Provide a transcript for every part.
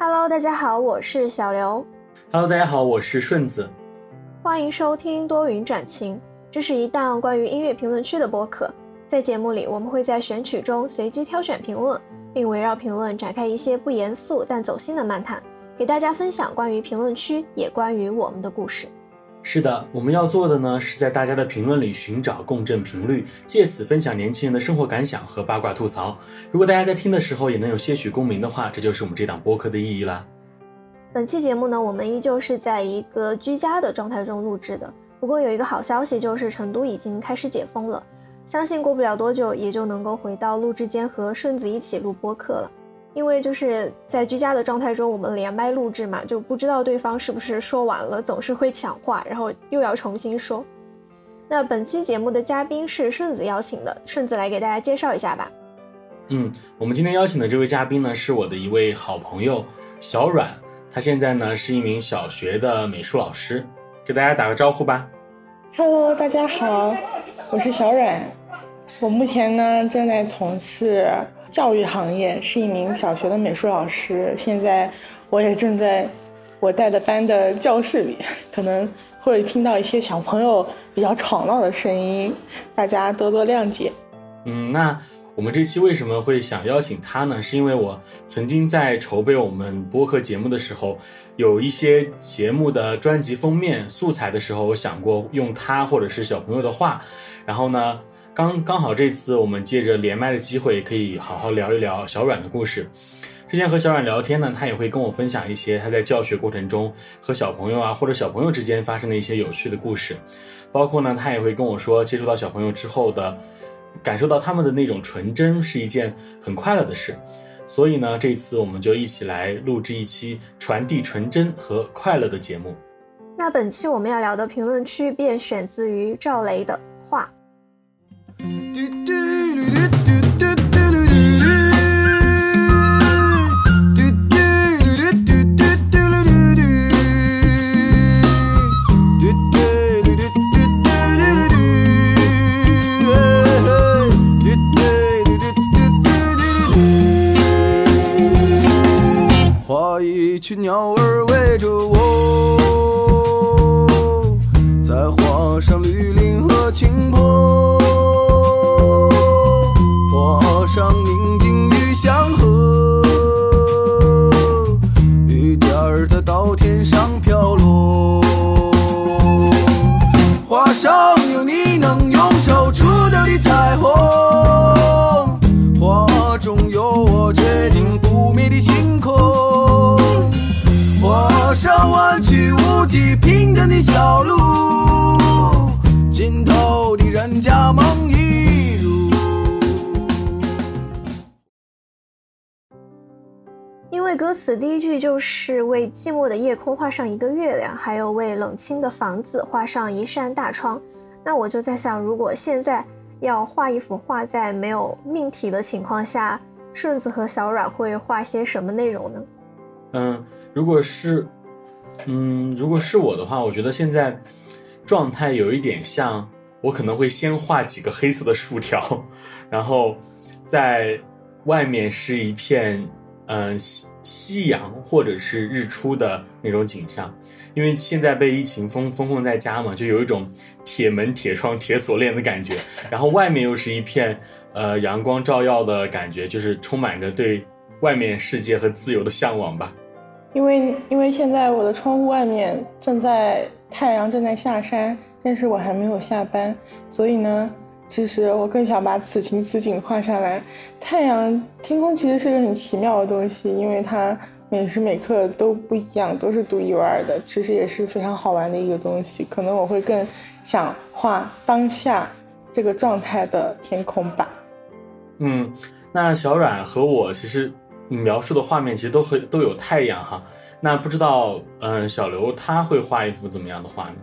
Hello，大家好，我是小刘。Hello，大家好，我是顺子。欢迎收听多云转晴，这是一档关于音乐评论区的播客。在节目里，我们会在选曲中随机挑选评论，并围绕评论展开一些不严肃但走心的漫谈，给大家分享关于评论区，也关于我们的故事。是的，我们要做的呢，是在大家的评论里寻找共振频率，借此分享年轻人的生活感想和八卦吐槽。如果大家在听的时候也能有些许共鸣的话，这就是我们这档播客的意义啦。本期节目呢，我们依旧是在一个居家的状态中录制的。不过有一个好消息，就是成都已经开始解封了，相信过不了多久也就能够回到录制间和顺子一起录播客了。因为就是在居家的状态中，我们连麦录制嘛，就不知道对方是不是说完了，总是会抢话，然后又要重新说。那本期节目的嘉宾是顺子邀请的，顺子来给大家介绍一下吧。嗯，我们今天邀请的这位嘉宾呢，是我的一位好朋友小阮，他现在呢是一名小学的美术老师，给大家打个招呼吧。Hello，大家好，我是小阮，我目前呢正在从事教育行业，是一名小学的美术老师。现在我也正在我带的班的教室里，可能会听到一些小朋友比较吵闹的声音，大家多多谅解。嗯，那我们这期为什么会想邀请他呢？是因为我曾经在筹备我们播客节目的时候，有一些节目的专辑封面素材的时候，我想过用他或者是小朋友的画，然后呢，刚刚好这次我们借着连麦的机会，可以好好聊一聊小阮的故事。之前和小阮聊天呢，他也会跟我分享一些他在教学过程中和小朋友啊或者小朋友之间发生的一些有趣的故事，包括呢，他也会跟我说接触到小朋友之后的。感受到他们的那种纯真是一件很快乐的事，所以呢，这次我们就一起来录制一期传递纯真和快乐的节目。那本期我们要聊的评论区便选自于赵雷的画。画一群鸟儿上弯曲无际平坦的小路，尽头的人家梦一如。因为歌词第一句就是为寂寞的夜空画上一个月亮，还有为冷清的房子画上一扇大窗。那我就在想，如果现在要画一幅画，在没有命题的情况下，顺子和小阮会画些什么内容呢？嗯，如果是，嗯，如果是我的话，我觉得现在状态有一点像，我可能会先画几个黑色的竖条，然后在外面是一片嗯、夕夕阳或者是日出的那种景象，因为现在被疫情封封控在家嘛，就有一种铁门、铁窗、铁锁链的感觉，然后外面又是一片呃阳光照耀的感觉，就是充满着对外面世界和自由的向往吧。因为因为现在我的窗户外面正在太阳正在下山，但是我还没有下班，所以呢，其实我更想把此情此景画下来。太阳、天空其实是个很奇妙的东西，因为它每时每刻都不一样，都是独一无二的，其实也是非常好玩的一个东西。可能我会更想画当下这个状态的天空吧。嗯，那小阮和我其实描述的画面其实都会都有太阳哈。那不知道，嗯，小刘他会画一幅怎么样的画呢？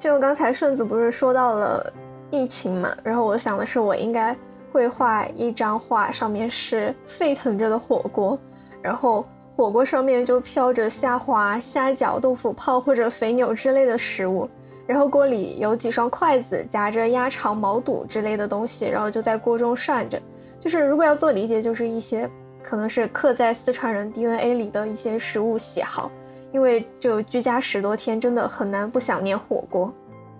就刚才顺子不是说到了疫情嘛，然后我想的是我应该会画一张画，上面是沸腾着的火锅，然后火锅上面就飘着虾滑、虾饺、豆腐泡或者肥牛之类的食物，然后锅里有几双筷子夹着鸭肠、毛肚之类的东西，然后就在锅中涮着。就是如果要做理解，就是一些可能是刻在四川人 DNA 里的一些食物喜好，因为就居家十多天，真的很难不想念火锅。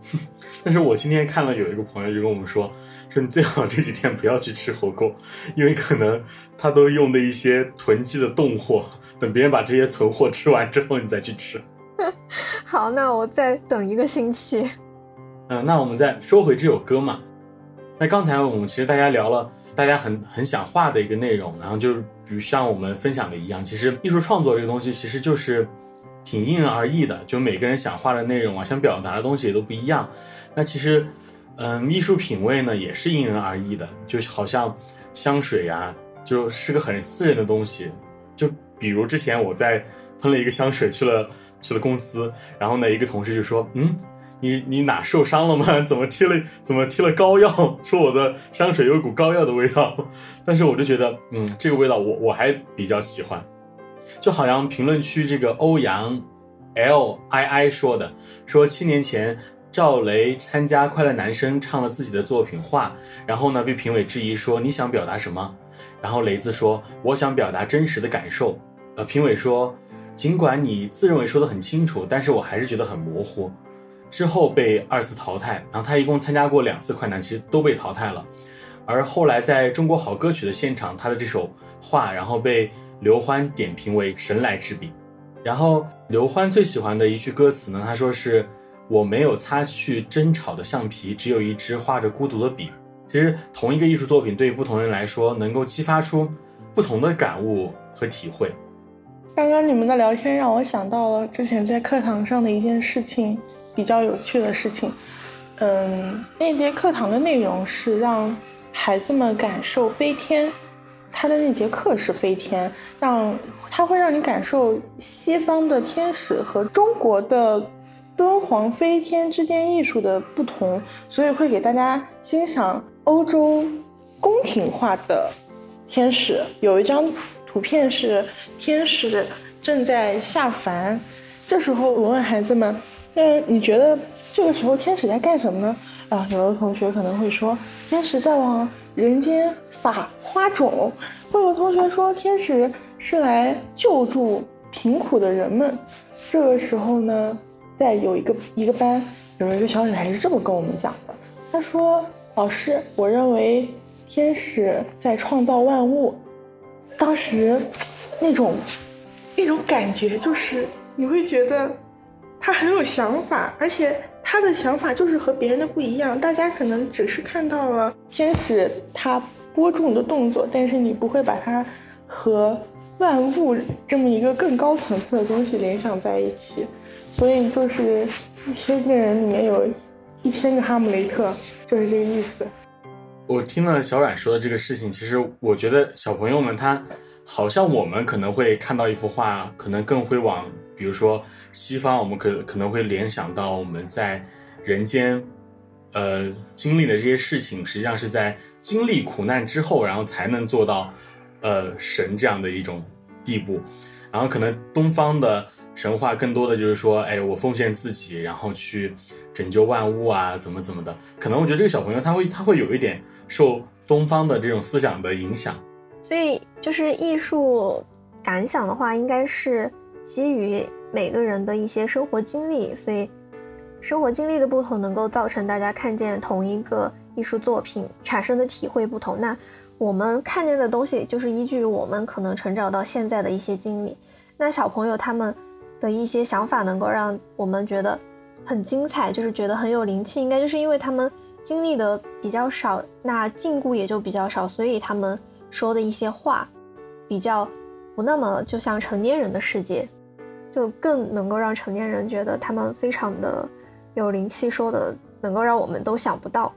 但是我今天看了有一个朋友就跟我们说，说你最好这几天不要去吃火锅，因为可能他都用的一些囤积的冻货，等别人把这些存货吃完之后，你再去吃。好，那我再等一个星期。嗯，那我们再说回这首歌嘛。那刚才我们其实大家聊了，大家很很想画的一个内容，然后就是比如像我们分享的一样，其实艺术创作这个东西其实就是挺因人而异的，就每个人想画的内容啊，想表达的东西也都不一样。那其实，嗯，艺术品味呢也是因人而异的，就好像香水呀，就是个很私人的东西。就比如之前我在喷了一个香水去了去了公司，然后呢一个同事就说，嗯。你你哪受伤了吗？怎么贴了怎么贴了膏药？说我的香水有股膏药的味道，但是我就觉得，嗯，这个味道我我还比较喜欢。就好像评论区这个欧阳 L I I 说的，说七年前赵雷参加快乐男声唱了自己的作品《画》，然后呢被评委质疑说你想表达什么？然后雷子说我想表达真实的感受。呃，评委说尽管你自认为说的很清楚，但是我还是觉得很模糊。之后被二次淘汰，然后他一共参加过两次快男，其实都被淘汰了。而后来在中国好歌曲的现场，他的这首画，然后被刘欢点评为神来之笔。然后刘欢最喜欢的一句歌词呢，他说是我没有擦去争吵的橡皮，只有一支画着孤独的笔。其实同一个艺术作品，对于不同人来说，能够激发出不同的感悟和体会。刚刚你们的聊天让我想到了之前在课堂上的一件事情。比较有趣的事情，嗯，那节课堂的内容是让孩子们感受飞天，他的那节课是飞天，让他会让你感受西方的天使和中国的敦煌飞天之间艺术的不同，所以会给大家欣赏欧洲宫廷画的天使。有一张图片是天使正在下凡，这时候我问孩子们。那你觉得这个时候天使在干什么呢？啊，有的同学可能会说天使在往人间撒花种，会有同学说天使是来救助贫苦的人们。这个时候呢，在有一个一个班有一个小女孩是这么跟我们讲的，她说：“老师，我认为天使在创造万物。”当时那种那种感觉就是你会觉得。他很有想法，而且他的想法就是和别人的不一样。大家可能只是看到了天使他播种的动作，但是你不会把它和万物这么一个更高层次的东西联想在一起。所以就是一千个人里面有一千个哈姆雷特，就是这个意思。我听了小冉说的这个事情，其实我觉得小朋友们他好像我们可能会看到一幅画，可能更会往比如说。西方，我们可可能会联想到我们在人间，呃，经历的这些事情，实际上是在经历苦难之后，然后才能做到，呃，神这样的一种地步。然后可能东方的神话更多的就是说，哎，我奉献自己，然后去拯救万物啊，怎么怎么的。可能我觉得这个小朋友他会他会有一点受东方的这种思想的影响。所以就是艺术感想的话，应该是基于。每个人的一些生活经历，所以生活经历的不同，能够造成大家看见同一个艺术作品产生的体会不同。那我们看见的东西，就是依据我们可能成长到现在的一些经历。那小朋友他们的一些想法，能够让我们觉得很精彩，就是觉得很有灵气，应该就是因为他们经历的比较少，那禁锢也就比较少，所以他们说的一些话，比较不那么就像成年人的世界。就更能够让成年人觉得他们非常的有灵气，说的能够让我们都想不到。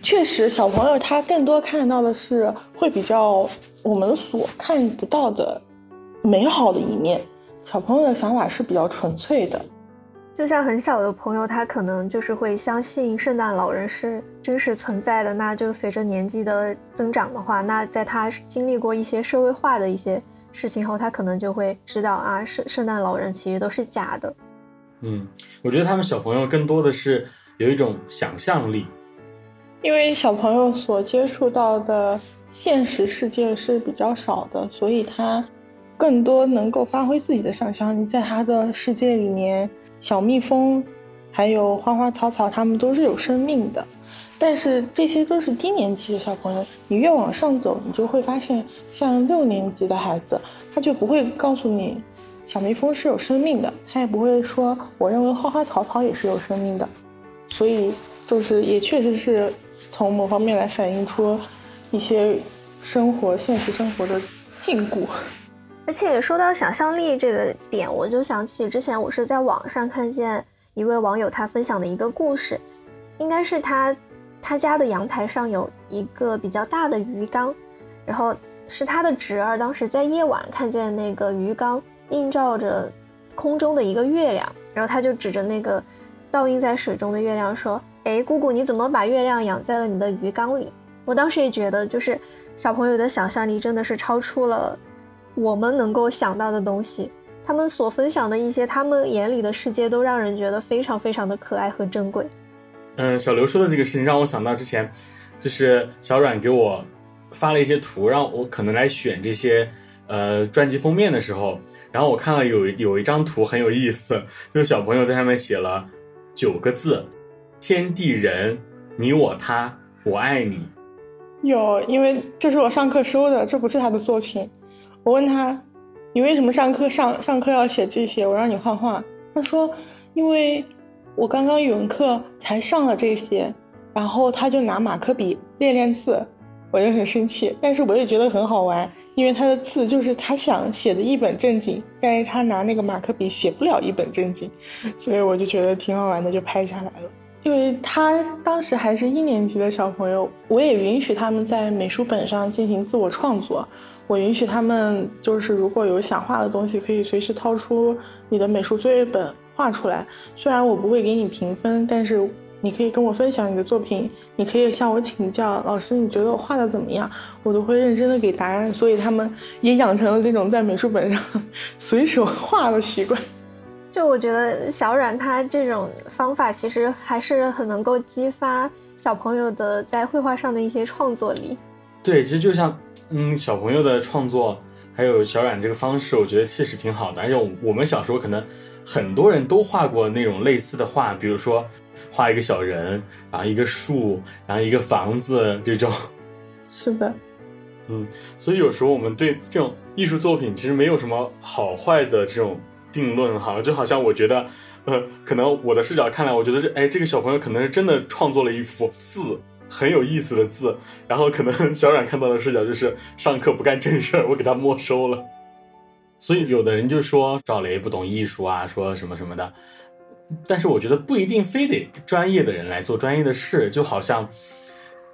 确实，小朋友他更多看到的是会比较我们所看不到的美好的一面。小朋友的想法是比较纯粹的，就像很小的朋友，他可能就是会相信圣诞老人是真实存在的。那就随着年纪的增长的话，那在他经历过一些社会化的一些。事情后，他可能就会知道啊，圣圣诞老人其实都是假的。嗯，我觉得他们小朋友更多的是有一种想象力，因为小朋友所接触到的现实世界是比较少的，所以他更多能够发挥自己的想象力。在他的世界里面，小蜜蜂还有花花草草，它们都是有生命的。但是这些都是低年级的小朋友，你越往上走，你就会发现，像六年级的孩子，他就不会告诉你小蜜蜂是有生命的，他也不会说我认为花花草草也是有生命的。所以，就是也确实是从某方面来反映出一些生活、现实生活的禁锢。而且说到想象力这个点，我就想起之前我是在网上看见一位网友他分享的一个故事，应该是他他家的阳台上有一个比较大的鱼缸，然后是他的侄儿当时在夜晚看见那个鱼缸映照着空中的一个月亮，然后他就指着那个。倒映在水中的月亮说：“哎，姑姑，你怎么把月亮养在了你的鱼缸里？”我当时也觉得，就是小朋友的想象力真的是超出了我们能够想到的东西。他们所分享的一些他们眼里的世界，都让人觉得非常非常的可爱和珍贵。嗯，小刘说的这个事情让我想到之前，就是小阮给我发了一些图，让我可能来选这些呃专辑封面的时候，然后我看了有有一张图很有意思，就是小朋友在上面写了。九个字：天地人，你我他，我爱你。有，因为这是我上课收的，这不是他的作品。我问他，你为什么上课上上课要写这些？我让你画画。他说，因为我刚刚语文课才上了这些，然后他就拿马克笔练练字，我就很生气，但是我也觉得很好玩。因为他的字就是他想写的一本正经，但是他拿那个马克笔写不了一本正经，所以我就觉得挺好玩的，就拍下来了。因为他当时还是一年级的小朋友，我也允许他们在美术本上进行自我创作，我允许他们就是如果有想画的东西，可以随时掏出你的美术作业本画出来。虽然我不会给你评分，但是。你可以跟我分享你的作品，你可以向我请教，老师你觉得我画的怎么样？我都会认真的给答案，所以他们也养成了这种在美术本上 随手画的习惯。就我觉得小冉他这种方法其实还是很能够激发小朋友的在绘画上的一些创作力。对，其实就像嗯小朋友的创作，还有小冉这个方式，我觉得确实挺好的。而且我们小时候可能很多人都画过那种类似的画，比如说。画一个小人，然后一个树，然后一个房子，这种，是的，嗯，所以有时候我们对这种艺术作品其实没有什么好坏的这种定论哈，就好像我觉得，呃，可能我的视角看来，我觉得是，哎，这个小朋友可能是真的创作了一幅字，很有意思的字，然后可能小冉看到的视角就是上课不干正事儿，我给他没收了，所以有的人就说赵雷不懂艺术啊，说什么什么的。但是我觉得不一定非得专业的人来做专业的事，就好像，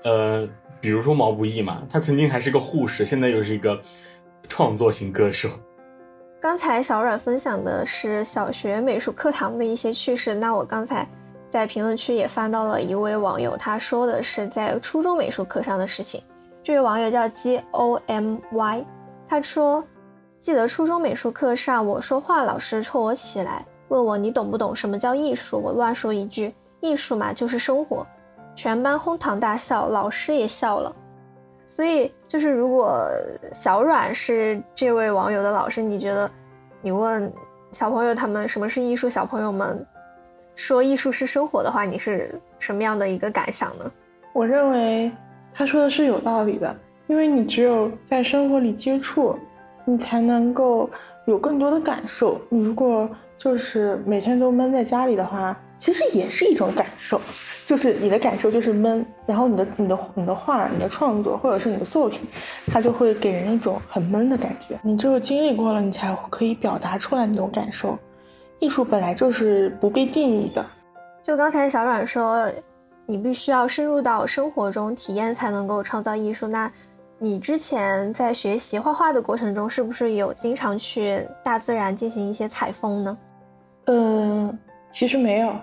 呃，比如说毛不易嘛，他曾经还是个护士，现在又是一个创作型歌手。刚才小阮分享的是小学美术课堂的一些趣事，那我刚才在评论区也翻到了一位网友，他说的是在初中美术课上的事情。这位网友叫 G O M Y，他说，记得初中美术课上我说话，老师抽我起来。问我你懂不懂什么叫艺术？我乱说一句，艺术嘛就是生活。全班哄堂大笑，老师也笑了。所以就是如果小阮是这位网友的老师，你觉得你问小朋友他们什么是艺术，小朋友们说艺术是生活的话，你是什么样的一个感想呢？我认为他说的是有道理的，因为你只有在生活里接触，你才能够有更多的感受。你如果就是每天都闷在家里的话，其实也是一种感受，就是你的感受就是闷，然后你的你的你的画、你的创作或者是你的作品，它就会给人一种很闷的感觉。你只有经历过了，你才可以表达出来那种感受。艺术本来就是不被定义的。就刚才小阮说，你必须要深入到生活中体验才能够创造艺术。那你之前在学习画画的过程中，是不是有经常去大自然进行一些采风呢？嗯，其实没有，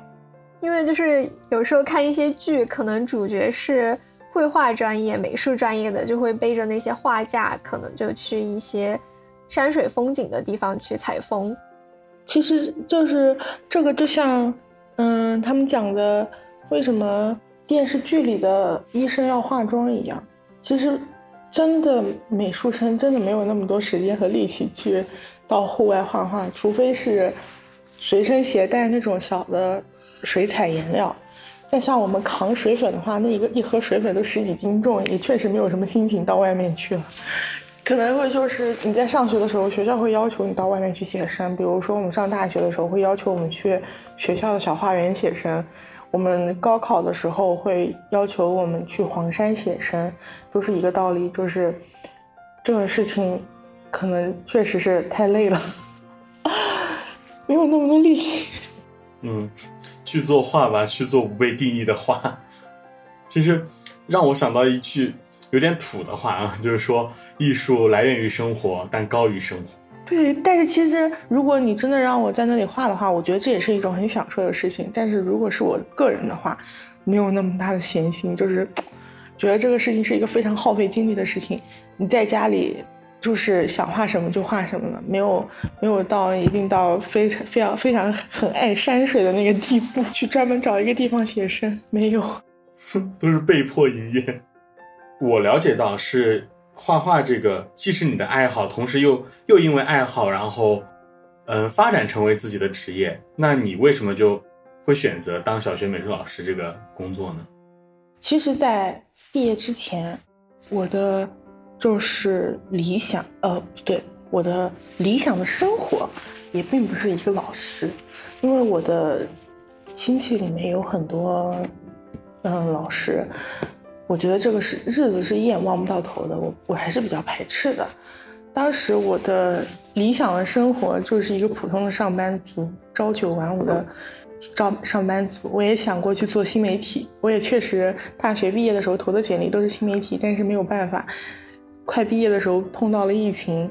因为就是有时候看一些剧，可能主角是绘画专业、美术专业的，就会背着那些画架，可能就去一些山水风景的地方去采风。其实就是这个，就像嗯，他们讲的为什么电视剧里的医生要化妆一样，其实。真的美术生真的没有那么多时间和力气去到户外画画，除非是随身携带那种小的水彩颜料。再像我们扛水粉的话，那一个一盒水粉都十几斤重，也确实没有什么心情到外面去了。可能会就是你在上学的时候，学校会要求你到外面去写生，比如说我们上大学的时候会要求我们去学校的小花园写生，我们高考的时候会要求我们去黄山写生，都是一个道理，就是这个事情可能确实是太累了，没有那么多力气。嗯。去做画吧，去做不被定义的画。其实让我想到一句有点土的话啊，就是说艺术来源于生活，但高于生活。对，但是其实如果你真的让我在那里画的话，我觉得这也是一种很享受的事情。但是如果是我个人的话，没有那么大的闲心，就是 觉得这个事情是一个非常耗费精力的事情。你在家里。就是想画什么就画什么了，没有没有到一定到非常非常非常很爱山水的那个地步，去专门找一个地方写生，没有，都是被迫营业。我了解到是画画这个既是你的爱好，同时又又因为爱好，然后嗯发展成为自己的职业。那你为什么就会选择当小学美术老师这个工作呢？其实，在毕业之前，我的。就是理想，呃，不对，我的理想的生活也并不是一个老师，因为我的亲戚里面有很多，嗯，老师，我觉得这个是日子是一眼望不到头的，我我还是比较排斥的。当时我的理想的生活就是一个普通的上班族，朝九晚五的上上班族。我也想过去做新媒体，我也确实大学毕业的时候投的简历都是新媒体，但是没有办法。快毕业的时候碰到了疫情，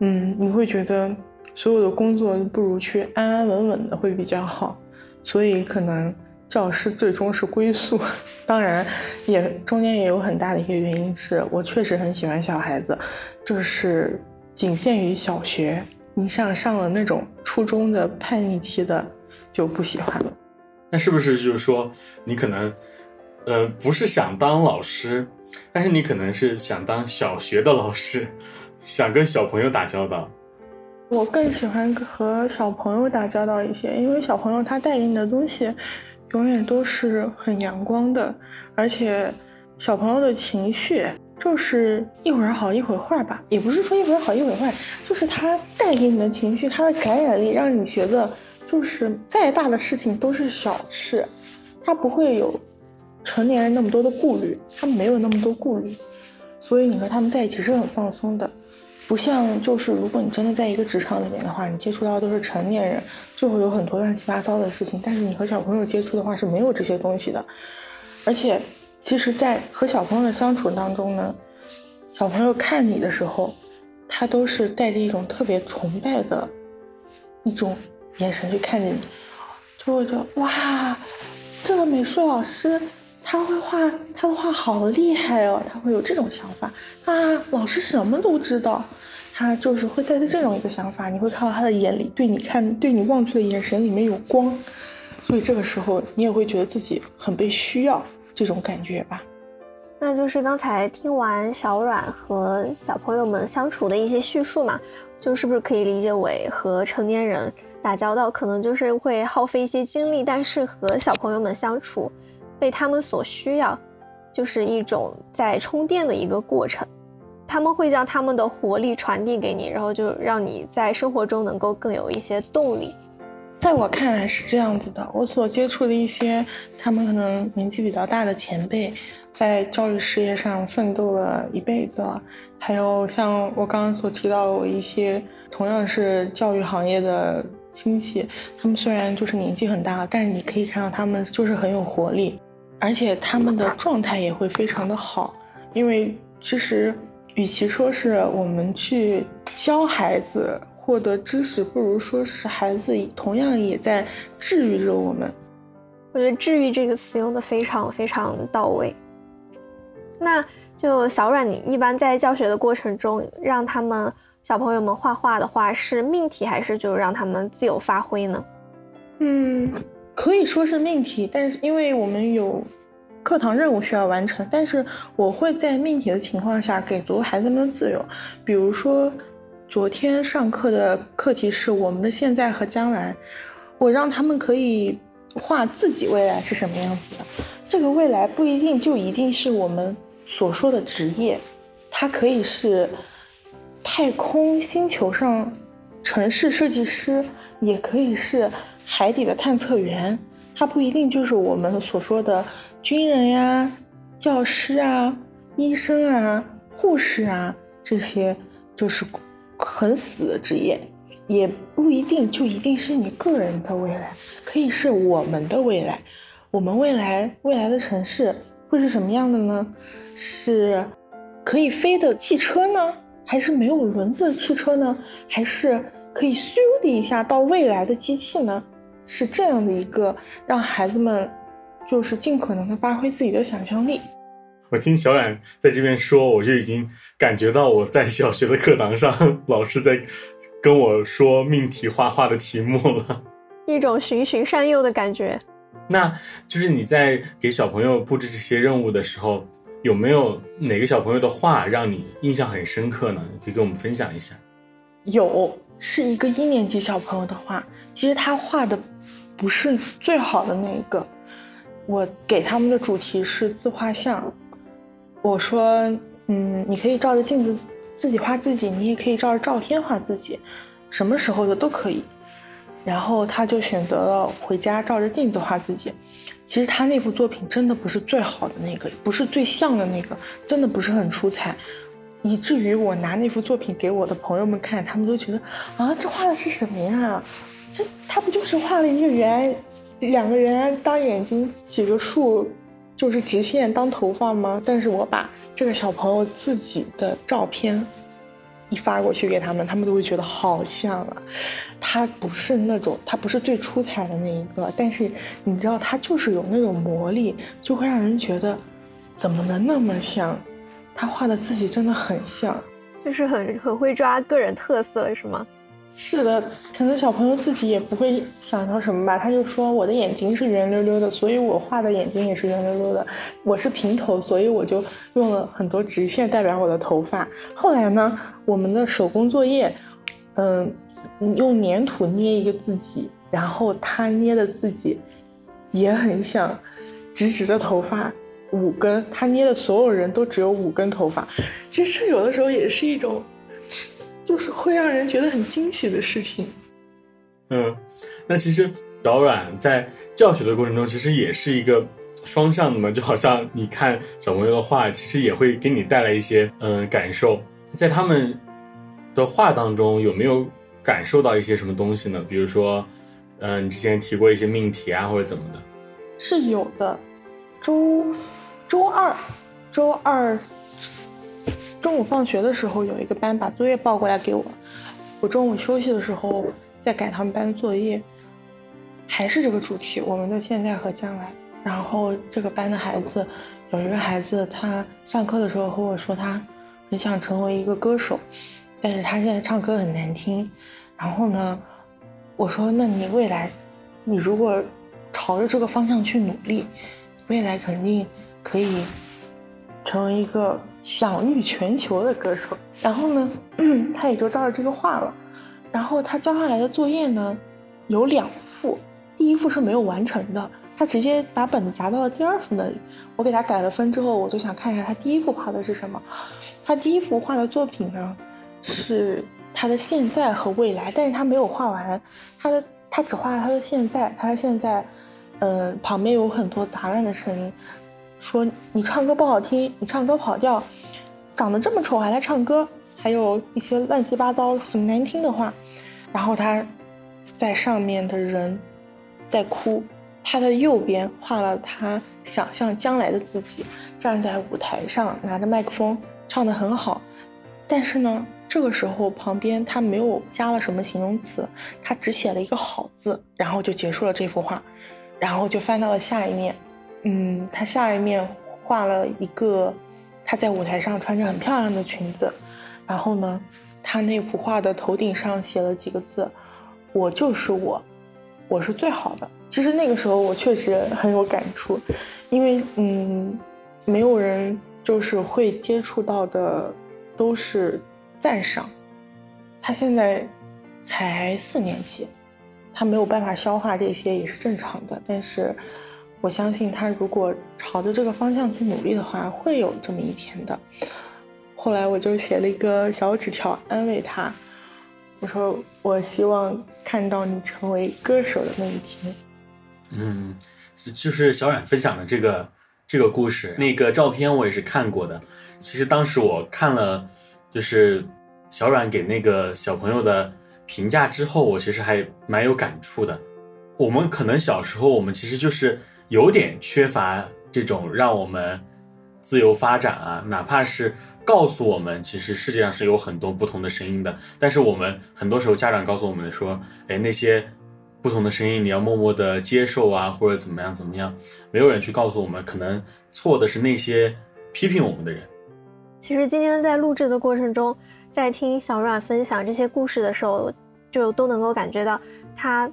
嗯，你会觉得所有的工作不如去安安稳稳的会比较好，所以可能教师最终是归宿。当然，也中间也有很大的一个原因是我确实很喜欢小孩子，就是仅限于小学。你像上了那种初中的叛逆期的就不喜欢了。那是不是就是说你可能？呃，不是想当老师，但是你可能是想当小学的老师，想跟小朋友打交道。我更喜欢和小朋友打交道一些，因为小朋友他带给你的东西，永远都是很阳光的，而且小朋友的情绪就是一会儿好一会儿坏吧，也不是说一会儿好一会儿坏，就是他带给你的情绪，他的感染力让你觉得，就是再大的事情都是小事，他不会有。成年人那么多的顾虑，他没有那么多顾虑，所以你和他们在一起是很放松的，不像就是如果你真的在一个职场里面的话，你接触到的都是成年人，就会有很多乱七八糟的事情。但是你和小朋友接触的话是没有这些东西的，而且其实，在和小朋友的相处当中呢，小朋友看你的时候，他都是带着一种特别崇拜的一种眼神去看着你，就会觉得哇，这个美术老师。他会画，他的画好厉害哦！他会有这种想法啊，老师什么都知道，他就是会带着这种一个想法。你会看到他的眼里，对你看，对你望去的眼神里面有光，所以这个时候你也会觉得自己很被需要，这种感觉吧。那就是刚才听完小阮和小朋友们相处的一些叙述嘛，就是不是可以理解为和成年人打交道，可能就是会耗费一些精力，但是和小朋友们相处。被他们所需要，就是一种在充电的一个过程。他们会将他们的活力传递给你，然后就让你在生活中能够更有一些动力。在我看来是这样子的，我所接触的一些他们可能年纪比较大的前辈，在教育事业上奋斗了一辈子了，还有像我刚刚所提到的我一些同样是教育行业的。亲戚，他们虽然就是年纪很大，但是你可以看到他们就是很有活力，而且他们的状态也会非常的好。因为其实，与其说是我们去教孩子获得知识，不如说是孩子同样也在治愈着我们。我觉得“治愈”这个词用的非常非常到位。那就小阮，你一般在教学的过程中，让他们。小朋友们画画的话是命题还是就是让他们自由发挥呢？嗯，可以说是命题，但是因为我们有课堂任务需要完成，但是我会在命题的情况下给足孩子们自由。比如说，昨天上课的课题是我们的现在和将来，我让他们可以画自己未来是什么样子的。这个未来不一定就一定是我们所说的职业，它可以是太空星球上城市设计师，也可以是海底的探测员。它不一定就是我们所说的军人呀、教师啊、医生啊、护士啊这些，就是很死的职业，也不一定就一定是你个人的未来，可以是我们的未来。我们未来未来的城市会是什么样的呢？是可以飞的汽车呢，还是没有轮子的汽车呢？还是可以咻的一下到未来的机器呢？是这样的一个让孩子们，就是尽可能的发挥自己的想象力。我听小冉在这边说，我就已经感觉到我在小学的课堂上，老师在跟我说命题画画的题目了，一种循循善诱的感觉。那就是你在给小朋友布置这些任务的时候，有没有哪个小朋友的画让你印象很深刻呢？可以跟我们分享一下。有，是一个一年级小朋友的画，其实他画的。不是最好的那一个，我给他们的主题是自画像。我说，嗯，你可以照着镜子自己画自己，你也可以照着照片画自己，什么时候的都可以。然后他就选择了回家照着镜子画自己。其实他那幅作品真的不是最好的那个，不是最像的那个，真的不是很出彩，以至于我拿那幅作品给我的朋友们看，他们都觉得啊，这画的是什么呀？这他不就是画了一个圆，两个人当眼睛，几个竖就是直线当头发吗？但是我把这个小朋友自己的照片一发过去给他们，他们都会觉得好像啊。他不是那种，他不是最出彩的那一个，但是你知道，他就是有那种魔力，就会让人觉得怎么能那么像？他画的自己真的很像，就是很很会抓个人特色，是吗？是的，可能小朋友自己也不会想到什么吧，他就说我的眼睛是圆溜溜的，所以我画的眼睛也是圆溜溜的。我是平头，所以我就用了很多直线代表我的头发。后来呢，我们的手工作业，嗯，用粘土捏一个自己，然后他捏的自己也很像，直直的头发，五根，他捏的所有人都只有五根头发。其实有的时候也是一种。就是会让人觉得很惊喜的事情。嗯，那其实小阮在教学的过程中，其实也是一个双向的嘛，就好像你看小朋友的画，其实也会给你带来一些嗯感受。在他们的画当中，有没有感受到一些什么东西呢？比如说，嗯，你之前提过一些命题啊，或者怎么的？是有的。周周二，周二。中午放学的时候，有一个班把作业报过来给我。我中午休息的时候在改他们班作业，还是这个主题，我们的现在和将来。然后这个班的孩子有一个孩子，他上课的时候和我说，他很想成为一个歌手，但是他现在唱歌很难听。然后呢，我说，那你未来，你如果朝着这个方向去努力，未来肯定可以成为一个。享誉全球的歌手，然后呢，他也就照着这个画了。然后他交上来的作业呢，有两幅，第一幅是没有完成的，他直接把本子夹到了第二幅那里。我给他改了分之后，我就想看一下他第一幅画的是什么。他第一幅画的作品呢，是他的现在和未来，但是他没有画完，他的他只画了他的现在，他的现在，嗯，旁边有很多杂乱的声音。说你唱歌不好听，你唱歌跑调，长得这么丑还来唱歌，还有一些乱七八糟很难听的话。然后他在上面的人在哭，他的右边画了他想象将来的自己站在舞台上拿着麦克风唱得很好，但是呢，这个时候旁边他没有加了什么形容词，他只写了一个好字，然后就结束了这幅画，然后就翻到了下一面。嗯，他下一面画了一个他在舞台上穿着很漂亮的裙子，然后呢，他那幅画的头顶上写了几个字：“我就是我，我是最好的。”其实那个时候我确实 很有感触，因为嗯，没有人就是会接触到的都是赞赏。他现在才四年级，他没有办法消化这些也是正常的。但是我相信他如果朝着这个方向去努力的话，会有这么一天的。后来我就写了一个小纸条安慰他，我说我希望看到你成为歌手的那一天。嗯，就是小冉分享的这个这个故事，那个照片我也是看过的。其实当时我看了，就是小冉给那个小朋友的评价之后，我其实还蛮有感触的。我们可能小时候，我们其实就是有点缺乏这种让我们自由发展啊，哪怕是。告诉我们，其实世界上是有很多不同的声音的。但是我们很多时候，家长告诉我们说：“哎，那些不同的声音，你要默默的接受啊，或者怎么样怎么样。”没有人去告诉我们，可能错的是那些批评我们的人。其实今天在录制的过程中，在听小阮分享这些故事的时候，就都能够感觉到他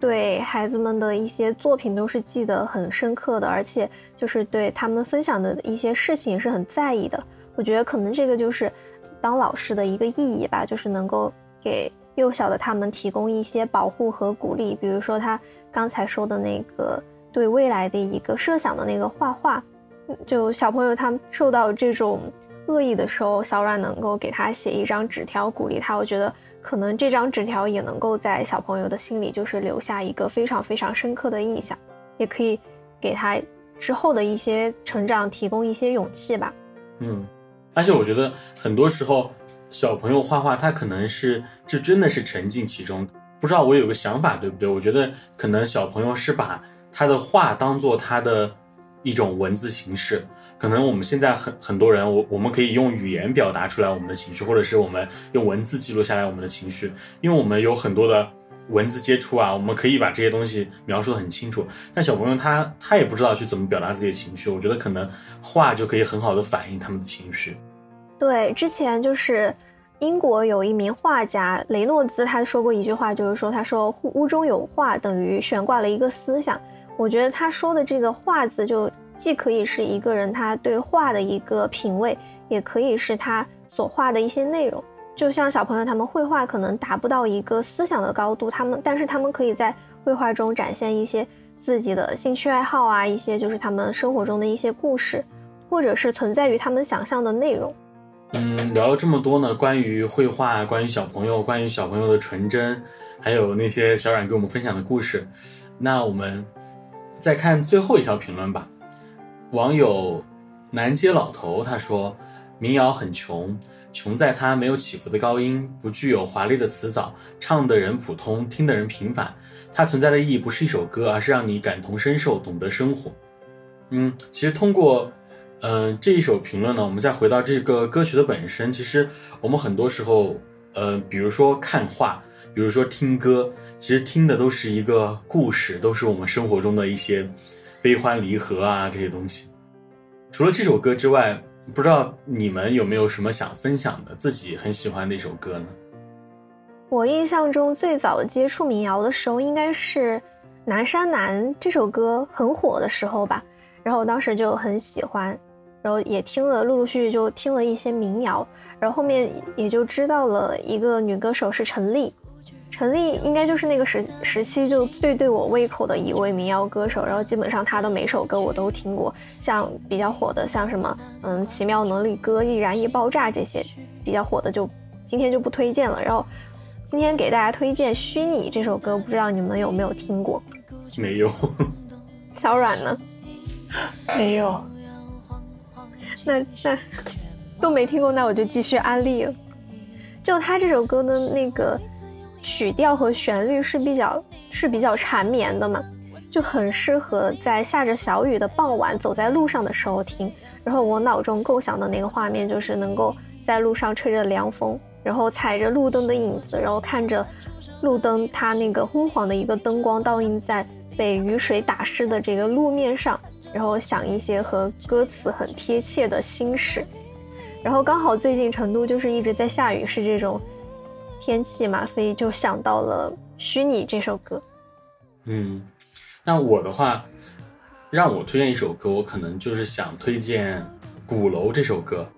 对孩子们的一些作品都是记得很深刻的，而且就是对他们分享的一些事情是很在意的。我觉得可能这个就是当老师的一个意义吧，就是能够给幼小的他们提供一些保护和鼓励。比如说他刚才说的那个对未来的一个设想的那个画画，就小朋友他受到这种恶意的时候，小阮能够给他写一张纸条鼓励他。我觉得可能这张纸条也能够在小朋友的心里就是留下一个非常非常深刻的印象，也可以给他之后的一些成长提供一些勇气吧。嗯。而且我觉得很多时候，小朋友画画，他可能是这真的是沉浸其中。不知道我有个想法对不对？我觉得可能小朋友是把他的画当做他的一种文字形式。可能我们现在很很多人，我我们可以用语言表达出来我们的情绪，或者是我们用文字记录下来我们的情绪，因为我们有很多的文字接触啊，我们可以把这些东西描述的很清楚。但小朋友他他也不知道去怎么表达自己的情绪，我觉得可能画就可以很好的反映他们的情绪。对，之前就是英国有一名画家雷诺兹，他说过一句话，就是说，他说屋中有画等于悬挂了一个思想。我觉得他说的这个“画”字，就既可以是一个人他对画的一个品味，也可以是他所画的一些内容。就像小朋友他们绘画可能达不到一个思想的高度，他们但是他们可以在绘画中展现一些自己的兴趣爱好啊，一些就是他们生活中的一些故事，或者是存在于他们想象的内容。嗯，聊了这么多呢，关于绘画，关于小朋友，关于小朋友的纯真，还有那些小冉给我们分享的故事，那我们再看最后一条评论吧。网友南街老头他说，民谣很穷，穷在它没有起伏的高音，不具有华丽的词藻，唱的人普通，听的人平凡。它存在的意义不是一首歌，而是让你感同身受，懂得生活。嗯，其实通过。嗯，这一首评论呢，我们再回到这个歌曲的本身。其实我们很多时候，呃，比如说看画，比如说听歌，其实听的都是一个故事，都是我们生活中的一些悲欢离合啊这些东西。除了这首歌之外，不知道你们有没有什么想分享的，自己很喜欢的一首歌呢？我印象中最早接触民谣的时候，应该是《南山南》这首歌很火的时候吧，然后我当时就很喜欢。然后也听了，陆陆续续就听了一些民谣，然后后面也就知道了一个女歌手是陈粒，陈粒应该就是那个时时期就最对我胃口的一位民谣歌手，然后基本上她的每首歌我都听过，像比较火的像什么嗯奇妙能力歌、易燃易爆炸这些比较火的就今天就不推荐了。然后今天给大家推荐《虚拟》这首歌，不知道你们有没有听过？没有。小阮呢？没有。那那都没听过，那我就继续安利了。就他这首歌的那个曲调和旋律是比较是比较缠绵的嘛，就很适合在下着小雨的傍晚走在路上的时候听。然后我脑中构想的那个画面就是能够在路上吹着凉风，然后踩着路灯的影子，然后看着路灯它那个昏黄的一个灯光倒映在被雨水打湿的这个路面上。然后想一些和歌词很贴切的心事，然后刚好最近成都就是一直在下雨，是这种天气嘛，所以就想到了《虚拟》这首歌。嗯，那我的话，让我推荐一首歌，我可能就是想推荐《鼓楼》这首歌。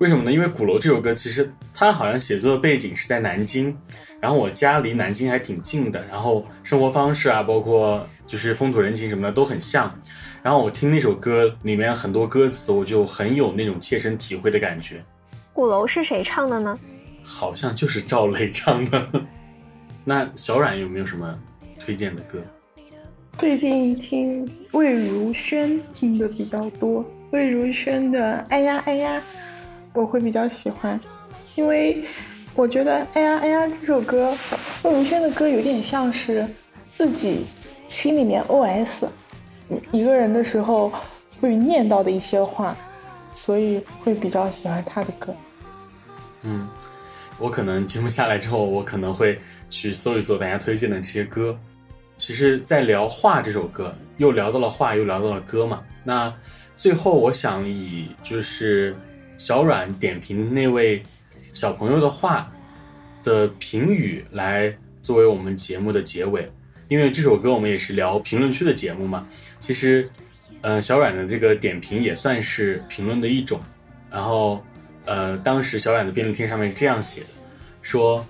为什么呢？因为《鼓楼》这首歌其实它好像写作的背景是在南京，然后我家离南京还挺近的，然后生活方式啊，包括就是风土人情什么的都很像。然后我听那首歌里面很多歌词，我就很有那种切身体会的感觉。鼓楼是谁唱的呢？好像就是赵雷唱的。那小冉有没有什么推荐的歌？最近听魏如萱听的比较多，魏如萱的《哎呀哎呀》我会比较喜欢，因为我觉得《哎呀哎呀》这首歌，魏如萱的歌有点像是自己心里面 OS，一个人的时候会念到的一些话，所以会比较喜欢她的歌。嗯，我可能节目下来之后，我可能会去搜一搜大家推荐的这些歌。其实，在聊《画》这首歌，又聊到了画，又聊到了歌嘛。那最后，我想以就是小阮点评那位小朋友的画的评语来作为我们节目的结尾，因为这首歌我们也是聊评论区的节目嘛。其实，嗯，小阮的这个点评也算是评论的一种。然后，呃，当时小冉的便利贴上面是这样写的：说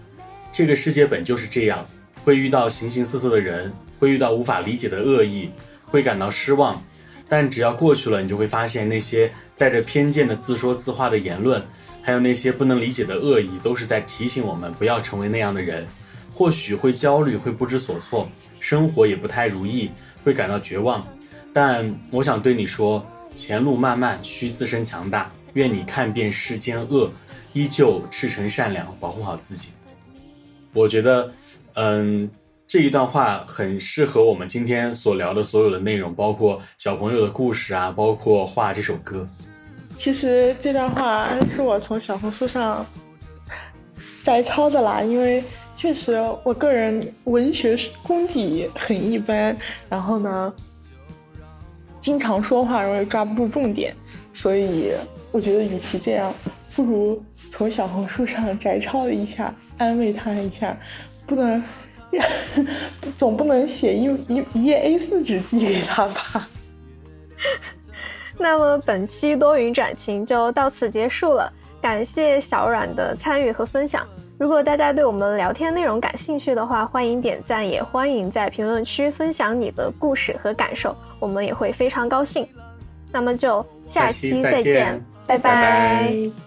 这个世界本就是这样。会遇到形形色色的人，会遇到无法理解的恶意，会感到失望，但只要过去了，你就会发现那些带着偏见的自说自话的言论，还有那些不能理解的恶意，都是在提醒我们不要成为那样的人。或许会焦虑，会不知所措，生活也不太如意，会感到绝望。但我想对你说，前路漫漫，需自身强大。愿你看遍世间恶，依旧赤诚善良，保护好自己。我觉得。嗯，这一段话很适合我们今天所聊的所有的内容，包括小朋友的故事啊，包括画这首歌。其实这段话是我从小红书上摘抄的啦，因为确实我个人文学功底很一般，然后呢，经常说话容易抓不住重点，所以我觉得与其这样，不如从小红书上摘抄一下，安慰他一下。不能，总不能写一一一页 A 四纸递给他吧？那么本期多云转晴就到此结束了，感谢小阮的参与和分享。如果大家对我们聊天内容感兴趣的话，欢迎点赞，也欢迎在评论区分享你的故事和感受，我们也会非常高兴。那么就下期再见，拜拜。